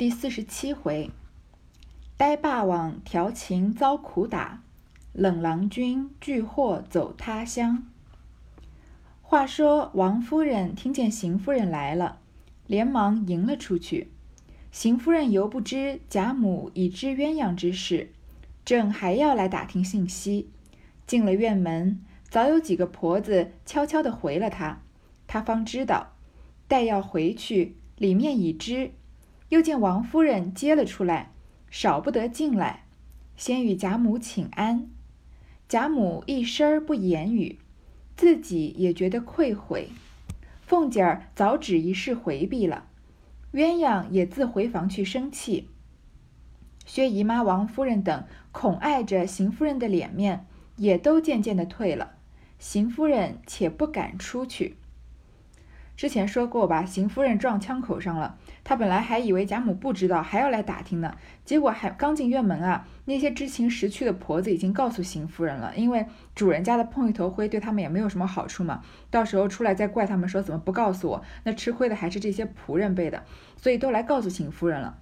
第四十七回，呆霸王调情遭苦打，冷郎君拒祸走他乡。话说王夫人听见邢夫人来了，连忙迎了出去。邢夫人犹不知贾母已知鸳鸯之事，正还要来打听信息。进了院门，早有几个婆子悄悄地回了她，她方知道，待要回去，里面已知。又见王夫人接了出来，少不得进来，先与贾母请安。贾母一声不言语，自己也觉得愧悔。凤姐儿早指一事回避了，鸳鸯也自回房去生气。薛姨妈、王夫人等恐碍着邢夫人的脸面，也都渐渐的退了。邢夫人且不敢出去。之前说过吧，邢夫人撞枪口上了。她本来还以为贾母不知道，还要来打听呢。结果还刚进院门啊，那些知情识趣的婆子已经告诉邢夫人了。因为主人家的碰一头灰，对他们也没有什么好处嘛。到时候出来再怪他们说怎么不告诉我，那吃亏的还是这些仆人辈的。所以都来告诉邢夫人了。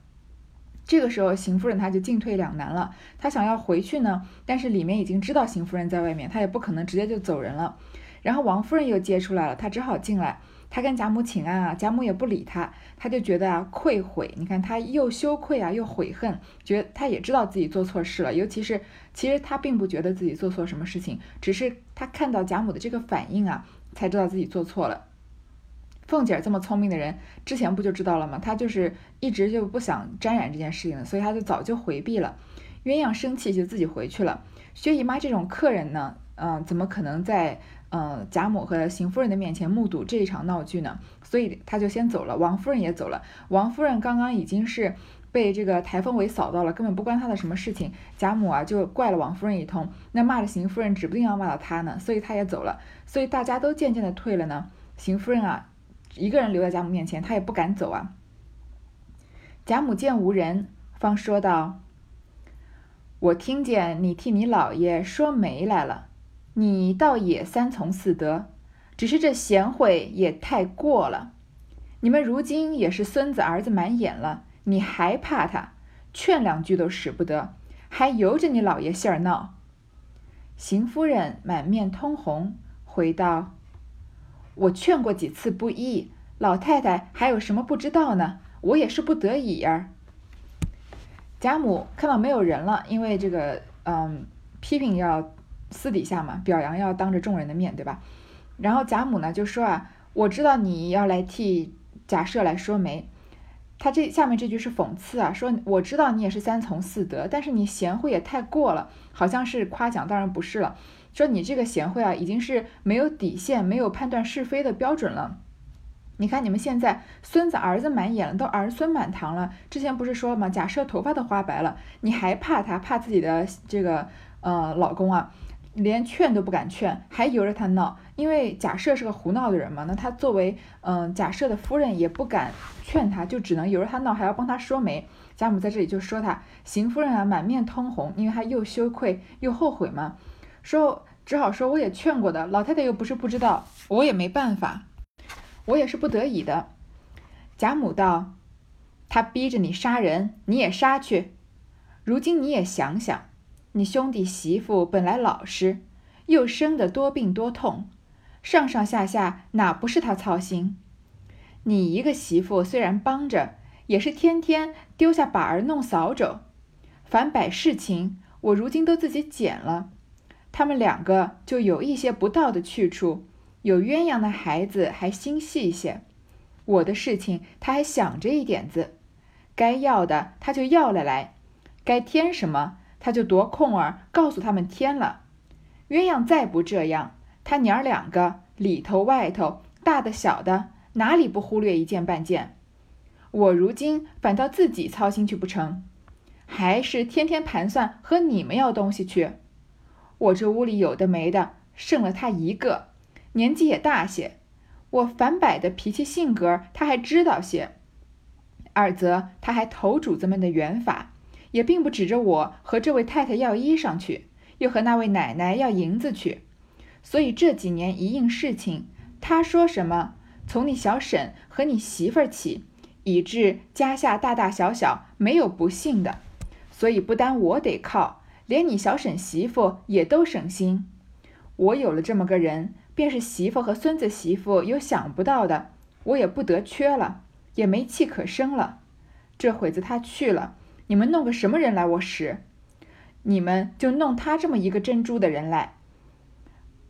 这个时候，邢夫人她就进退两难了。她想要回去呢，但是里面已经知道邢夫人在外面，她也不可能直接就走人了。然后王夫人又接出来了，她只好进来。他跟贾母请安啊，贾母也不理他，他就觉得啊愧悔。你看他又羞愧啊，又悔恨，觉得他也知道自己做错事了。尤其是其实他并不觉得自己做错什么事情，只是他看到贾母的这个反应啊，才知道自己做错了。凤姐这么聪明的人，之前不就知道了吗？她就是一直就不想沾染这件事情，所以她就早就回避了。鸳鸯生气就自己回去了。薛姨妈这种客人呢，嗯，怎么可能在？嗯，贾母和邢夫人的面前目睹这一场闹剧呢，所以他就先走了。王夫人也走了。王夫人刚刚已经是被这个台风尾扫到了，根本不关她的什么事情。贾母啊就怪了王夫人一通，那骂了邢夫人，指不定要骂到她呢，所以她也走了。所以大家都渐渐的退了呢。邢夫人啊，一个人留在贾母面前，她也不敢走啊。贾母见无人，方说道：“我听见你替你姥爷说媒来了。”你倒也三从四德，只是这贤惠也太过了。你们如今也是孙子儿子满眼了，你还怕他？劝两句都使不得，还由着你老爷信儿闹。邢夫人满面通红，回道：“我劝过几次不依，老太太还有什么不知道呢？我也是不得已儿。”贾母看到没有人了，因为这个，嗯，批评要。私底下嘛，表扬要当着众人的面对吧？然后贾母呢就说啊，我知道你要来替贾赦来说媒，他这下面这句是讽刺啊，说我知道你也是三从四德，但是你贤惠也太过了，好像是夸奖，当然不是了。说你这个贤惠啊，已经是没有底线，没有判断是非的标准了。你看你们现在孙子儿子满眼了，都儿孙满堂了，之前不是说了吗？贾赦头发都花白了，你还怕他？怕自己的这个呃老公啊？连劝都不敢劝，还由着他闹，因为贾赦是个胡闹的人嘛。那他作为嗯贾赦的夫人，也不敢劝他，就只能由着他闹，还要帮他说媒。贾母在这里就说他邢夫人啊，满面通红，因为她又羞愧又后悔嘛，说只好说我也劝过的，老太太又不是不知道，我也没办法，我也是不得已的。贾母道：“他逼着你杀人，你也杀去，如今你也想想。”你兄弟媳妇本来老实，又生得多病多痛，上上下下哪不是他操心？你一个媳妇虽然帮着，也是天天丢下把儿弄扫帚，反摆事情，我如今都自己捡了。他们两个就有一些不到的去处，有鸳鸯的孩子还心细些，我的事情他还想着一点子，该要的他就要了来，该添什么？他就夺空儿告诉他们添了，鸳鸯再不这样，他娘儿两个里头外头大的小的哪里不忽略一件半件？我如今反倒自己操心去不成？还是天天盘算和你们要东西去？我这屋里有的没的，剩了他一个，年纪也大些，我反摆的脾气性格他还知道些，二则他还投主子们的缘法。也并不指着我和这位太太要衣裳去，又和那位奶奶要银子去，所以这几年一应事情，他说什么，从你小婶和你媳妇儿起，以致家下大大小小没有不幸的。所以不单我得靠，连你小婶媳妇也都省心。我有了这么个人，便是媳妇和孙子媳妇有想不到的，我也不得缺了，也没气可生了。这会子他去了，你们弄个什么人来我使？你们就弄他这么一个珍珠的人来，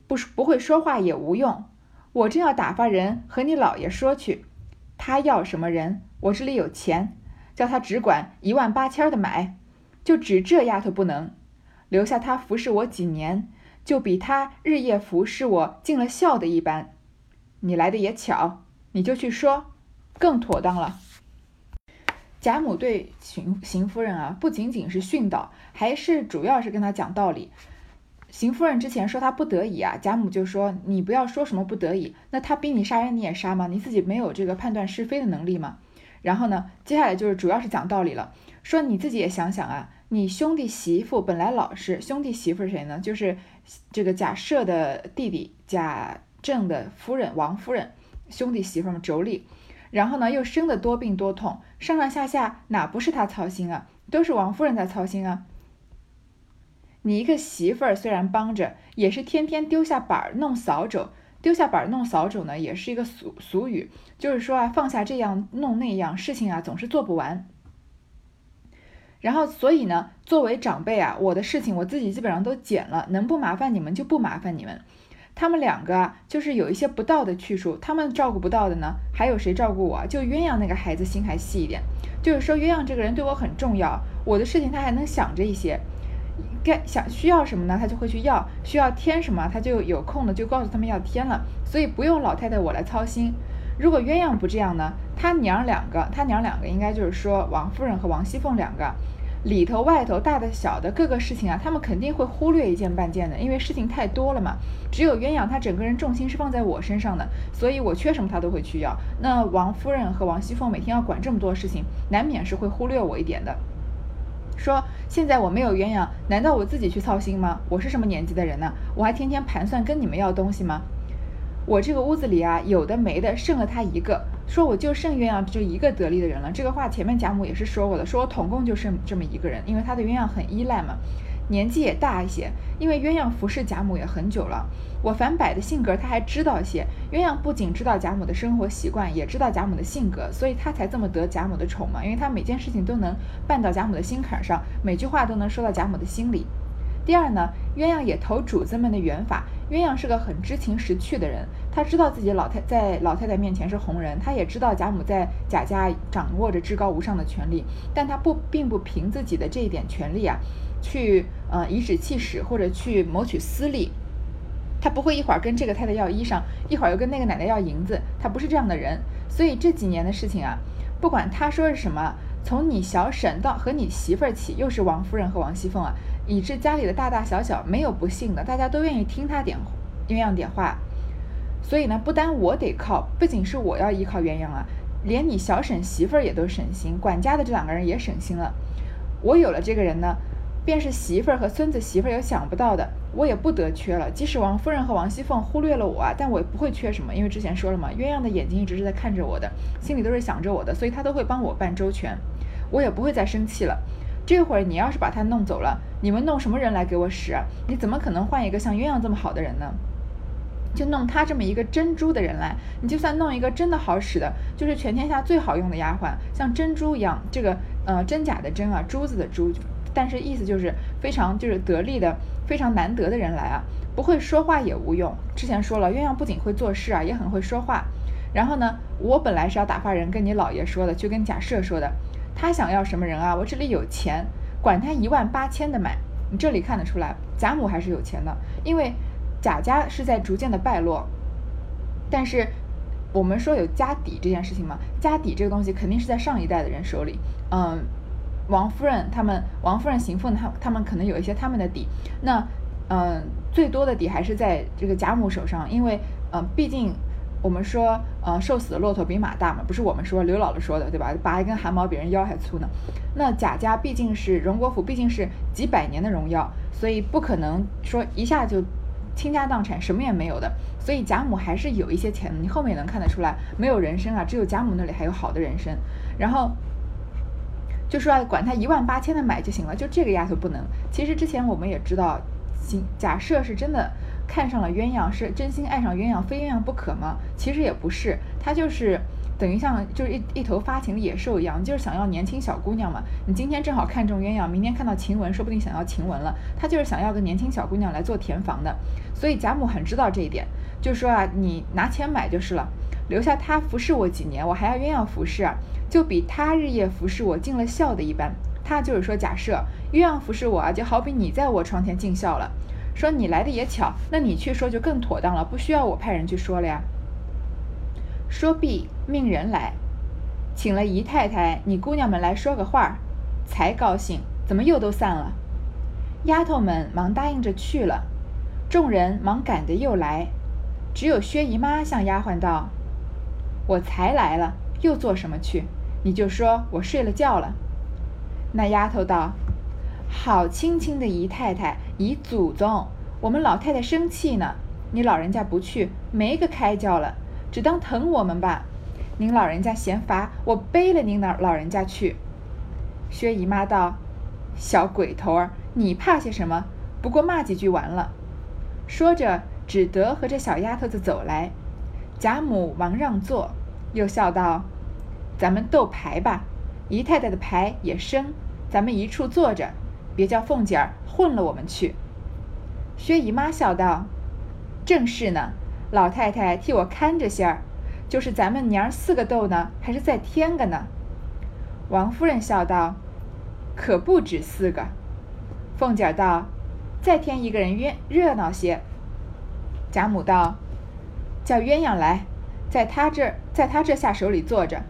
不不会说话也无用。我正要打发人和你老爷说去，他要什么人，我这里有钱，叫他只管一万八千的买，就只这丫头不能，留下他服侍我几年，就比他日夜服侍我尽了孝的一般。你来的也巧，你就去说，更妥当了。贾母对邢邢夫人啊，不仅仅是训导，还是主要是跟她讲道理。邢夫人之前说她不得已啊，贾母就说你不要说什么不得已，那他逼你杀人你也杀吗？你自己没有这个判断是非的能力吗？然后呢，接下来就是主要是讲道理了，说你自己也想想啊，你兄弟媳妇本来老实，兄弟媳妇是谁呢？就是这个贾赦的弟弟贾政的夫人王夫人，兄弟媳妇嘛妯娌。然后呢，又生得多病多痛，上上下下哪不是他操心啊？都是王夫人在操心啊。你一个媳妇儿虽然帮着，也是天天丢下板儿弄扫帚，丢下板儿弄扫帚呢，也是一个俗俗语，就是说啊，放下这样弄那样事情啊，总是做不完。然后所以呢，作为长辈啊，我的事情我自己基本上都减了，能不麻烦你们就不麻烦你们。他们两个啊，就是有一些不到的去处，他们照顾不到的呢，还有谁照顾我？就鸳鸯那个孩子心还细一点，就是说鸳鸯这个人对我很重要，我的事情他还能想着一些，该想需要什么呢，他就会去要，需要添什么，他就有空了就告诉他们要添了，所以不用老太太我来操心。如果鸳鸯不这样呢，他娘两个，他娘两个应该就是说王夫人和王熙凤两个。里头外头大的小的各个事情啊，他们肯定会忽略一件半件的，因为事情太多了嘛。只有鸳鸯，他整个人重心是放在我身上的，所以我缺什么他都会去要。那王夫人和王熙凤每天要管这么多事情，难免是会忽略我一点的。说现在我没有鸳鸯，难道我自己去操心吗？我是什么年纪的人呢？我还天天盘算跟你们要东西吗？我这个屋子里啊，有的没的，剩了他一个。说我就剩鸳鸯就一个得力的人了。这个话前面贾母也是说过的，说我统共就剩这么一个人，因为他对鸳鸯很依赖嘛，年纪也大一些。因为鸳鸯服侍贾母也很久了，我反摆的性格他还知道些。鸳鸯不仅知道贾母的生活习惯，也知道贾母的性格，所以他才这么得贾母的宠嘛。因为他每件事情都能办到贾母的心坎上，每句话都能说到贾母的心里。第二呢，鸳鸯也投主子们的缘法。鸳鸯是个很知情识趣的人，他知道自己老太在老太太面前是红人，他也知道贾母在贾家掌握着至高无上的权利，但他不并不凭自己的这一点权利啊，去呃颐指气使或者去谋取私利，他不会一会儿跟这个太太要衣裳，一会儿又跟那个奶奶要银子，他不是这样的人，所以这几年的事情啊，不管他说是什么，从你小婶到和你媳妇儿起，又是王夫人和王熙凤啊。以致家里的大大小小没有不幸的，大家都愿意听他点鸳鸯点话。所以呢，不单我得靠，不仅是我要依靠鸳鸯啊，连你小婶媳妇儿也都省心，管家的这两个人也省心了。我有了这个人呢，便是媳妇儿和孙子媳妇儿有想不到的，我也不得缺了。即使王夫人和王熙凤忽略了我啊，但我也不会缺什么，因为之前说了嘛，鸳鸯的眼睛一直是在看着我的，心里都是想着我的，所以他都会帮我办周全，我也不会再生气了。这会儿你要是把他弄走了，你们弄什么人来给我使？你怎么可能换一个像鸳鸯这么好的人呢？就弄他这么一个珍珠的人来，你就算弄一个真的好使的，就是全天下最好用的丫鬟，像珍珠一样，这个呃真假的真啊，珠子的珠，但是意思就是非常就是得力的，非常难得的人来啊，不会说话也无用。之前说了，鸳鸯不仅会做事啊，也很会说话。然后呢，我本来是要打发人跟你老爷说的，去跟贾赦说的。他想要什么人啊？我这里有钱，管他一万八千的买。你这里看得出来，贾母还是有钱的，因为贾家是在逐渐的败落。但是我们说有家底这件事情嘛，家底这个东西肯定是在上一代的人手里。嗯，王夫人他们，王夫人、邢夫人他他们可能有一些他们的底。那嗯，最多的底还是在这个贾母手上，因为嗯，毕竟。我们说，呃，瘦死的骆驼比马大嘛，不是我们说刘姥姥说的，对吧？拔一根汗毛比人腰还粗呢。那贾家毕竟是荣国府，毕竟是几百年的荣耀，所以不可能说一下就倾家荡产，什么也没有的。所以贾母还是有一些钱的，你后面也能看得出来，没有人参啊，只有贾母那里还有好的人参。然后就说管他一万八千的买就行了，就这个丫头不能。其实之前我们也知道，假设是真的看上了鸳鸯，是真心爱上鸳鸯，非鸳鸯不可吗？其实也不是，他就是。等于像就是一一头发情的野兽一样，就是想要年轻小姑娘嘛。你今天正好看中鸳鸯，明天看到晴雯，说不定想要晴雯了。他就是想要个年轻小姑娘来做填房的。所以贾母很知道这一点，就说啊，你拿钱买就是了，留下他服侍我几年，我还要鸳鸯服侍啊，就比他日夜服侍我尽了孝的一般。他就是说，假设鸳鸯服侍我啊，就好比你在我床前尽孝了。说你来的也巧，那你去说就更妥当了，不需要我派人去说了呀。说毕，命人来，请了姨太太、你姑娘们来说个话，才高兴。怎么又都散了？丫头们忙答应着去了，众人忙赶着又来，只有薛姨妈向丫鬟道：“我才来了，又做什么去？你就说我睡了觉了。”那丫头道：“好亲亲的姨太太、姨祖宗，我们老太太生气呢，你老人家不去，没个开教了。”只当疼我们吧，您老人家嫌烦，我背了您老老人家去。薛姨妈道：“小鬼头儿，你怕些什么？不过骂几句完了。”说着，只得和这小丫头子走来。贾母忙让座，又笑道：“咱们斗牌吧，姨太太的牌也生，咱们一处坐着，别叫凤姐儿混了我们去。”薛姨妈笑道：“正是呢。”老太太替我看着些儿，就是咱们娘儿四个斗呢，还是再添个呢？王夫人笑道：“可不止四个。”凤姐道：“再添一个人，热热闹些。”贾母道：“叫鸳鸯来，在他这，在他这下手里坐着。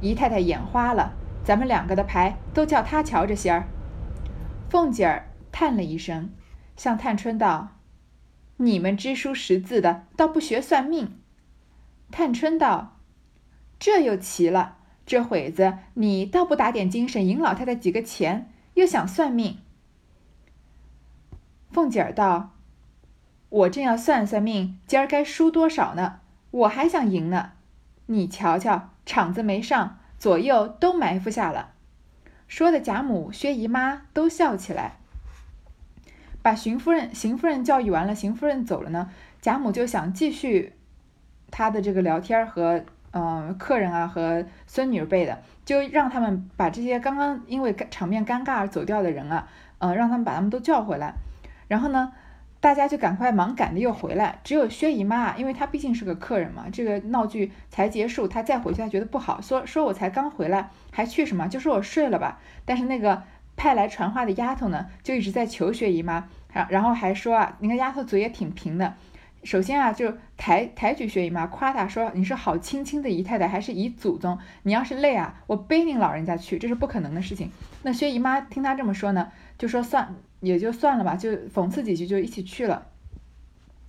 姨太太眼花了，咱们两个的牌都叫他瞧着些儿。”凤姐儿叹了一声，向探春道。你们知书识字的，倒不学算命。探春道：“这又奇了，这会子你倒不打点精神，赢老太太几个钱，又想算命。”凤姐儿道：“我正要算算命，今儿该输多少呢？我还想赢呢。你瞧瞧，场子没上，左右都埋伏下了。”说的贾母、薛姨妈都笑起来。把邢夫人、邢夫人教育完了，邢夫人走了呢，贾母就想继续她的这个聊天和嗯客人啊和孙女辈的，就让他们把这些刚刚因为场面尴尬而走掉的人啊，嗯让他们把他们都叫回来，然后呢，大家就赶快忙赶的又回来，只有薛姨妈，因为她毕竟是个客人嘛，这个闹剧才结束，她再回去她觉得不好，说说我才刚回来还去什么，就说我睡了吧，但是那个。派来传话的丫头呢，就一直在求薛姨妈，然然后还说啊，那个丫头嘴也挺贫的。首先啊，就抬抬举薛姨妈，夸她说你是好亲亲的姨太太，还是姨祖宗。你要是累啊，我背您老人家去，这是不可能的事情。那薛姨妈听他这么说呢，就说算也就算了吧，就讽刺几句就一起去了。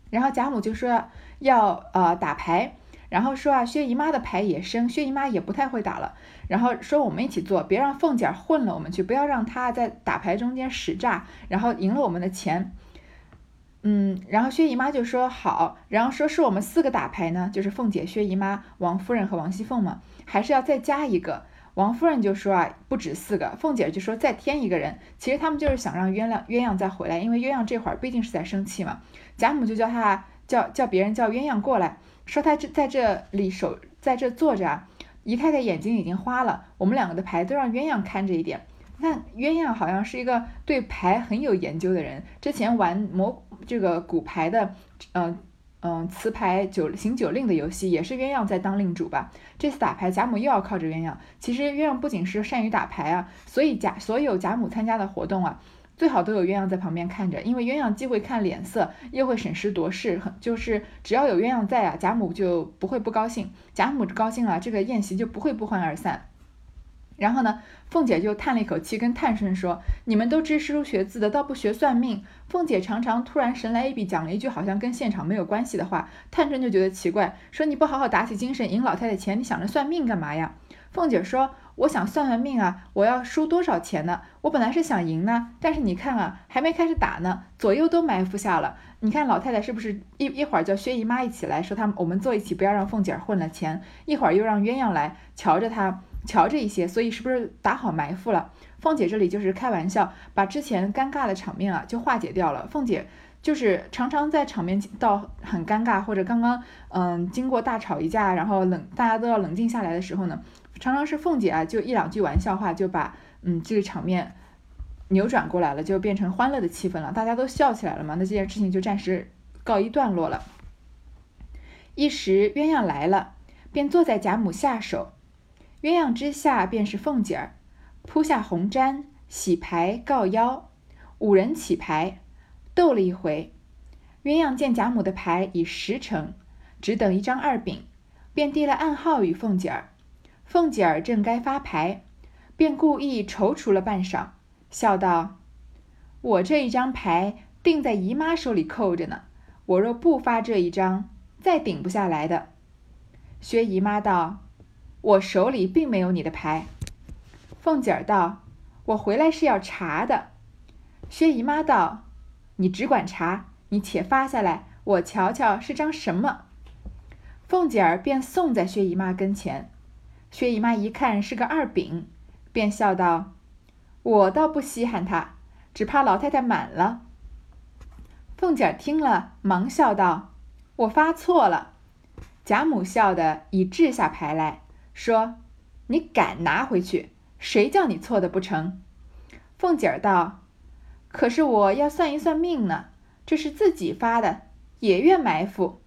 然后贾母就说要呃打牌。然后说啊，薛姨妈的牌也生，薛姨妈也不太会打了。然后说我们一起做，别让凤姐混了我们去，不要让她在打牌中间使诈，然后赢了我们的钱。嗯，然后薛姨妈就说好，然后说是我们四个打牌呢，就是凤姐、薛姨妈、王夫人和王熙凤嘛，还是要再加一个。王夫人就说啊，不止四个，凤姐就说再添一个人。其实他们就是想让鸳鸯鸳鸯再回来，因为鸳鸯这会儿毕竟是在生气嘛。贾母就叫他叫叫别人叫鸳鸯过来。说他这在这里守，在这坐着啊，姨太太眼睛已经花了。我们两个的牌都让鸳鸯看着一点。那鸳鸯好像是一个对牌很有研究的人，之前玩魔这个骨牌的，嗯嗯，词牌九行九令的游戏也是鸳鸯在当令主吧。这次打牌，贾母又要靠着鸳鸯。其实鸳鸯不仅是善于打牌啊，所以贾所有贾母参加的活动啊。最好都有鸳鸯在旁边看着，因为鸳鸯既会看脸色，又会审时度势，很就是只要有鸳鸯在啊，贾母就不会不高兴。贾母高兴了，这个宴席就不会不欢而散。然后呢，凤姐就叹了一口气，跟探春说：“你们都知诗书学字的，倒不学算命。”凤姐常常突然神来一笔，讲了一句好像跟现场没有关系的话，探春就觉得奇怪，说：“你不好好打起精神赢老太太钱，你想着算命干嘛呀？”凤姐说：“我想算算命啊，我要输多少钱呢？我本来是想赢呢，但是你看啊，还没开始打呢，左右都埋伏下了。你看老太太是不是一一会儿叫薛姨妈一起来说，他们我们坐一起，不要让凤姐混了钱；一会儿又让鸳鸯来瞧着她，瞧着一些，所以是不是打好埋伏了？凤姐这里就是开玩笑，把之前尴尬的场面啊就化解掉了。凤姐。”就是常常在场面到很尴尬，或者刚刚嗯经过大吵一架，然后冷大家都要冷静下来的时候呢，常常是凤姐啊就一两句玩笑话就把嗯这个场面扭转过来了，就变成欢乐的气氛了，大家都笑起来了嘛，那这件事情就暂时告一段落了。一时鸳鸯来了，便坐在贾母下手，鸳鸯之下便是凤姐儿，铺下红毡，洗牌告腰，五人起牌。斗了一回，鸳鸯见贾母的牌已十成，只等一张二饼，便递了暗号与凤姐儿。凤姐儿正该发牌，便故意踌躇了半晌，笑道：“我这一张牌定在姨妈手里扣着呢，我若不发这一张，再顶不下来的。”薛姨妈道：“我手里并没有你的牌。”凤姐儿道：“我回来是要查的。”薛姨妈道。你只管查，你且发下来，我瞧瞧是张什么。凤姐儿便送在薛姨妈跟前，薛姨妈一看是个二饼，便笑道：“我倒不稀罕他，只怕老太太满了。”凤姐儿听了，忙笑道：“我发错了。”贾母笑得已掷下牌来说：“你敢拿回去？谁叫你错的不成？”凤姐儿道。可是我要算一算命呢，这是自己发的，也愿埋伏。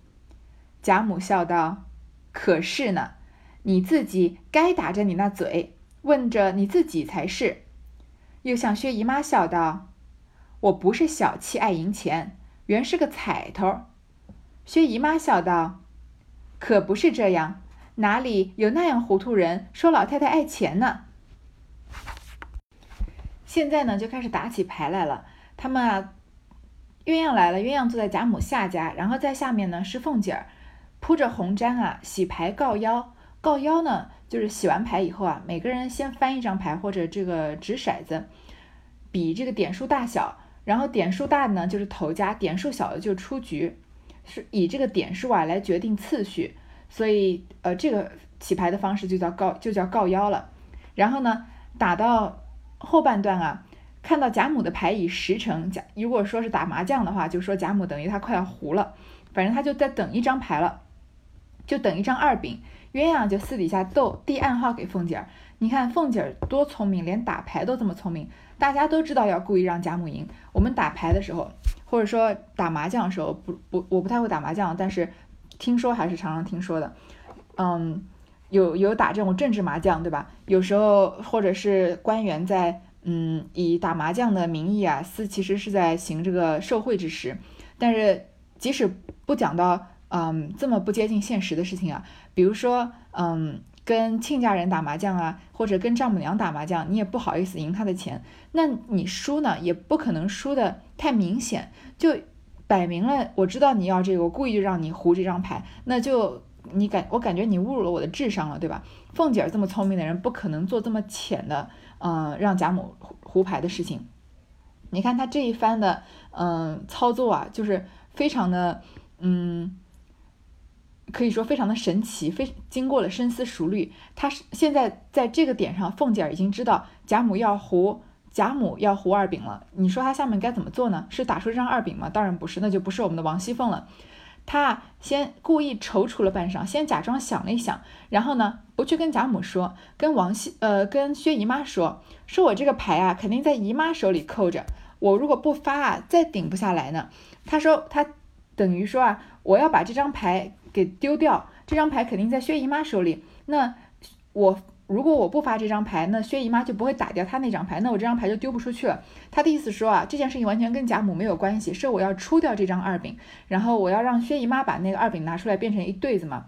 贾母笑道：“可是呢，你自己该打着你那嘴，问着你自己才是。”又向薛姨妈笑道：“我不是小气爱赢钱，原是个彩头。”薛姨妈笑道：“可不是这样，哪里有那样糊涂人说老太太爱钱呢？”现在呢，就开始打起牌来了。他们啊，鸳鸯来了，鸳鸯坐在贾母下家，然后在下面呢是凤姐儿，铺着红毡啊，洗牌告腰。告腰呢，就是洗完牌以后啊，每个人先翻一张牌或者这个掷骰子，比这个点数大小，然后点数大的呢就是头家，点数小的就出局，是以这个点数啊来决定次序。所以呃，这个起牌的方式就叫告，就叫告邀了。然后呢，打到。后半段啊，看到贾母的牌已十成，贾如果说是打麻将的话，就说贾母等于他快要糊了，反正他就在等一张牌了，就等一张二饼。鸳鸯就私底下斗递暗号给凤姐儿，你看凤姐儿多聪明，连打牌都这么聪明。大家都知道要故意让贾母赢。我们打牌的时候，或者说打麻将的时候，不不，我不太会打麻将，但是听说还是常常听说的，嗯。有有打这种政治麻将，对吧？有时候或者是官员在嗯以打麻将的名义啊，私其实是在行这个受贿之实。但是即使不讲到嗯这么不接近现实的事情啊，比如说嗯跟亲家人打麻将啊，或者跟丈母娘打麻将，你也不好意思赢他的钱，那你输呢也不可能输的太明显，就摆明了我知道你要这个，我故意就让你胡这张牌，那就。你感我感觉你侮辱了我的智商了，对吧？凤姐儿这么聪明的人，不可能做这么浅的，嗯，让贾母胡胡牌的事情。你看他这一番的，嗯，操作啊，就是非常的，嗯，可以说非常的神奇，非经过了深思熟虑。他是现在在这个点上，凤姐儿已经知道贾母要胡，贾母要胡二饼了。你说他下面该怎么做呢？是打出这张二饼吗？当然不是，那就不是我们的王熙凤了。他先故意踌躇了半晌，先假装想了一想，然后呢，不去跟贾母说，跟王熙呃，跟薛姨妈说，说我这个牌啊，肯定在姨妈手里扣着，我如果不发啊，再顶不下来呢。他说他等于说啊，我要把这张牌给丢掉，这张牌肯定在薛姨妈手里，那我。如果我不发这张牌，那薛姨妈就不会打掉她那张牌，那我这张牌就丢不出去了。她的意思说啊，这件事情完全跟贾母没有关系，是我要出掉这张二饼，然后我要让薛姨妈把那个二饼拿出来变成一对子嘛。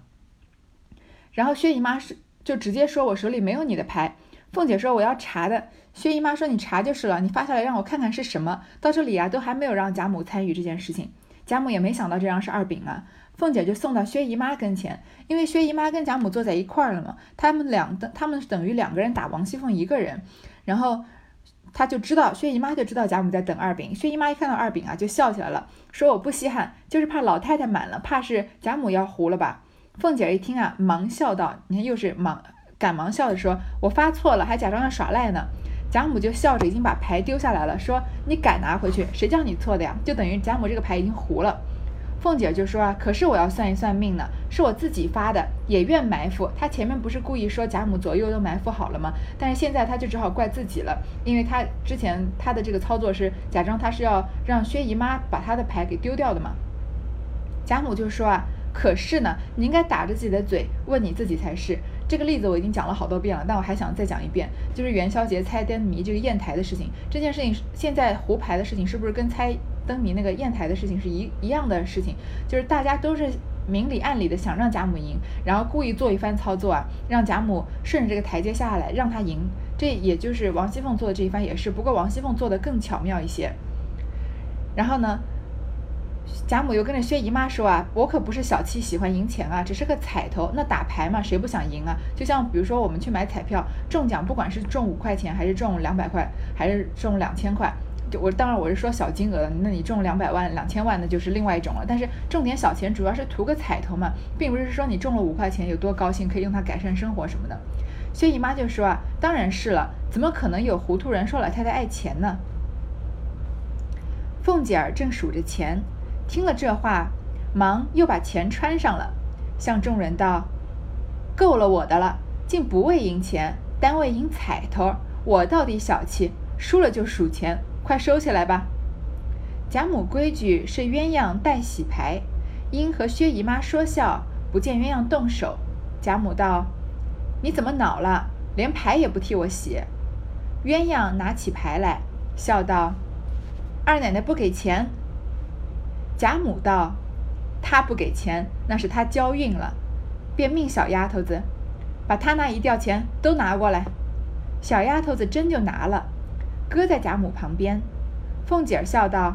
然后薛姨妈是就直接说我手里没有你的牌。凤姐说我要查的，薛姨妈说你查就是了，你发下来让我看看是什么。到这里啊，都还没有让贾母参与这件事情，贾母也没想到这张是二饼啊。凤姐就送到薛姨妈跟前，因为薛姨妈跟贾母坐在一块儿了嘛，他们两的他们等于两个人打王熙凤一个人，然后他就知道薛姨妈就知道贾母在等二饼，薛姨妈一看到二饼啊就笑起来了，说我不稀罕，就是怕老太太满了，怕是贾母要糊了吧。凤姐一听啊，忙笑道：“你看又是忙赶忙笑的说，我发错了，还假装要耍赖呢。”贾母就笑着已经把牌丢下来了，说：“你敢拿回去？谁叫你错的呀？”就等于贾母这个牌已经糊了。凤姐就说：“啊，可是我要算一算命呢，是我自己发的，也愿埋伏。他前面不是故意说贾母左右都埋伏好了吗？但是现在他就只好怪自己了，因为他之前他的这个操作是假装他是要让薛姨妈把他的牌给丢掉的嘛。”贾母就说：“啊。”可是呢，你应该打着自己的嘴问你自己才是。这个例子我已经讲了好多遍了，但我还想再讲一遍，就是元宵节猜灯谜这个砚台的事情。这件事情现在胡牌的事情是不是跟猜灯谜那个砚台的事情是一一样的事情？就是大家都是明里暗里的想让贾母赢，然后故意做一番操作啊，让贾母顺着这个台阶下来，让她赢。这也就是王熙凤做的这一番也是，不过王熙凤做的更巧妙一些。然后呢？贾母又跟着薛姨妈说啊，我可不是小气喜欢赢钱啊，只是个彩头。那打牌嘛，谁不想赢啊？就像比如说我们去买彩票，中奖不管是中五块钱，还是中两百块，还是中两千块，我当然我是说小金额的。那你中两百万、两千万，那就是另外一种了。但是中点小钱，主要是图个彩头嘛，并不是说你中了五块钱有多高兴，可以用它改善生活什么的。薛姨妈就说啊，当然是了，怎么可能有糊涂人说老太太爱钱呢？凤姐儿正数着钱。听了这话，忙又把钱穿上了，向众人道：“够了我的了，竟不为赢钱，单为赢彩头。我到底小气，输了就数钱，快收起来吧。”贾母规矩是鸳鸯代洗牌，因和薛姨妈说笑，不见鸳鸯动手。贾母道：“你怎么恼了？连牌也不替我洗？”鸳鸯拿起牌来，笑道：“二奶奶不给钱。”贾母道：“他不给钱，那是他交运了。”便命小丫头子，把他那一吊钱都拿过来。小丫头子真就拿了，搁在贾母旁边。凤姐儿笑道：“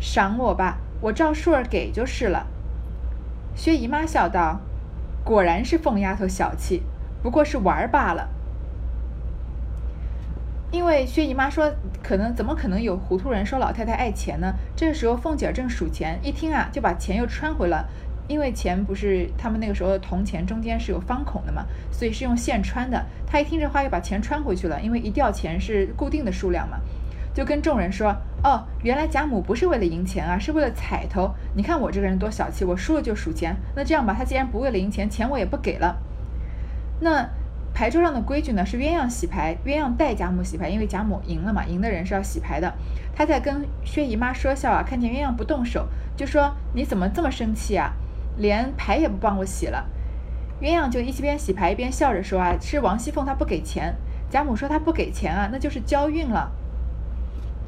赏我吧，我照数儿给就是了。”薛姨妈笑道：“果然是凤丫头小气，不过是玩儿罢了。”因为薛姨妈说，可能怎么可能有糊涂人说老太太爱钱呢？这时候凤姐正数钱，一听啊，就把钱又穿回了。因为钱不是他们那个时候的铜钱中间是有方孔的嘛，所以是用线穿的。他一听这话，又把钱穿回去了。因为一吊钱是固定的数量嘛，就跟众人说：“哦，原来贾母不是为了赢钱啊，是为了彩头。你看我这个人多小气，我输了就数钱。那这样吧，他既然不为了赢钱，钱我也不给了。那。”牌桌上的规矩呢是鸳鸯洗牌，鸳鸯代贾母洗牌，因为贾母赢了嘛，赢的人是要洗牌的。他在跟薛姨妈说笑啊，看见鸳鸯不动手，就说你怎么这么生气啊，连牌也不帮我洗了。鸳鸯就一边洗牌一边笑着说啊，是王熙凤她不给钱，贾母说她不给钱啊，那就是交运了，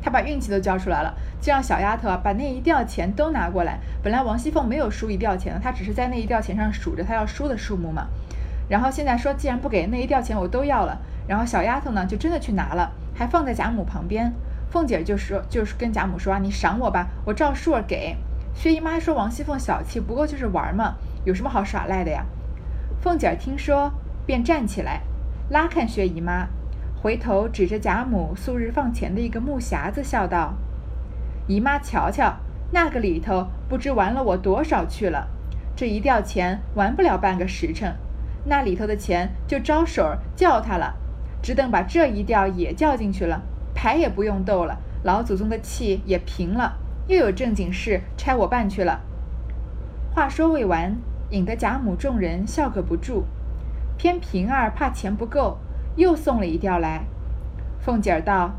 她把运气都交出来了，就让小丫头啊把那一吊钱都拿过来。本来王熙凤没有输一吊钱的，她只是在那一吊钱上数着她要输的数目嘛。然后现在说，既然不给那一吊钱，我都要了。然后小丫头呢，就真的去拿了，还放在贾母旁边。凤姐就说，就是跟贾母说啊，你赏我吧，我照数给。薛姨妈说王熙凤小气，不过就是玩嘛，有什么好耍赖的呀？凤姐听说，便站起来，拉看薛姨妈，回头指着贾母素日放钱的一个木匣子，笑道：“姨妈瞧瞧，那个里头不知玩了我多少去了，这一吊钱玩不了半个时辰。”那里头的钱就招手叫他了，只等把这一吊也叫进去了，牌也不用斗了，老祖宗的气也平了，又有正经事差我办去了。话说未完，引得贾母众人笑个不住。偏平儿怕钱不够，又送了一吊来。凤姐儿道：“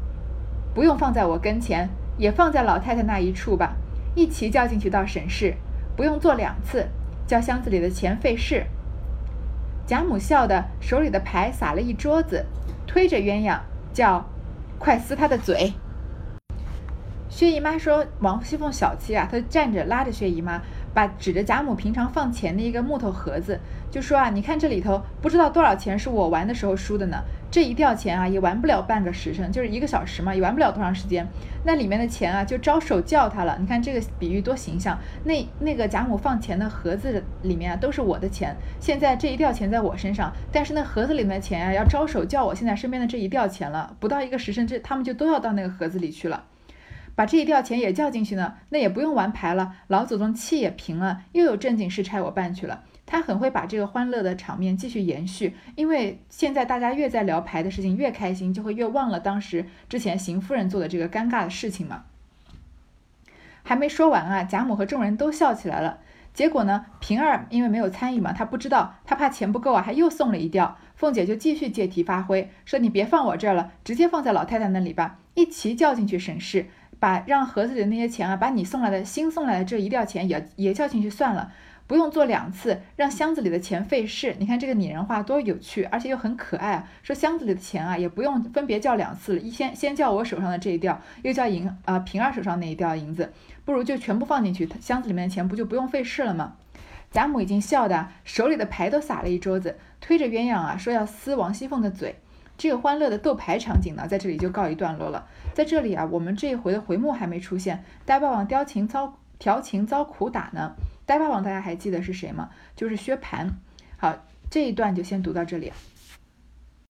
不用放在我跟前，也放在老太太那一处吧，一齐叫进去到省事，不用做两次，叫箱子里的钱费事。”贾母笑的，手里的牌撒了一桌子，推着鸳鸯叫：“快撕他的嘴！”薛姨妈说：“王熙凤小气啊，她站着拉着薛姨妈，把指着贾母平常放钱的一个木头盒子，就说啊，你看这里头不知道多少钱是我玩的时候输的呢。这一吊钱啊，也玩不了半个时辰，就是一个小时嘛，也玩不了多长时间。那里面的钱啊，就招手叫他了。你看这个比喻多形象。那那个贾母放钱的盒子里面啊，都是我的钱。现在这一吊钱在我身上，但是那盒子里面的钱啊，要招手叫我现在身边的这一吊钱了。不到一个时辰，这他们就都要到那个盒子里去了。把这一吊钱也叫进去呢，那也不用玩牌了。老祖宗气也平了，又有正经事差我办去了。他很会把这个欢乐的场面继续延续，因为现在大家越在聊牌的事情，越开心，就会越忘了当时之前邢夫人做的这个尴尬的事情嘛。还没说完啊，贾母和众人都笑起来了。结果呢，平儿因为没有参与嘛，她不知道，她怕钱不够啊，还又送了一吊。凤姐就继续借题发挥，说你别放我这儿了，直接放在老太太那里吧，一齐叫进去省事，把让盒子里的那些钱啊，把你送来的新送来的这一吊钱也也叫进去算了。不用做两次，让箱子里的钱费事。你看这个拟人化多有趣，而且又很可爱啊！说箱子里的钱啊，也不用分别叫两次了，一先先叫我手上的这一吊，又叫银啊平儿手上那一吊银子，不如就全部放进去，箱子里面的钱不就不用费事了吗？贾母已经笑的手里的牌都撒了一桌子，推着鸳鸯啊说要撕王熙凤的嘴。这个欢乐的斗牌场景呢，在这里就告一段落了。在这里啊，我们这一回的回目还没出现，呆霸王调情遭调情遭苦打呢。呆霸王大家还记得是谁吗？就是薛蟠。好，这一段就先读到这里。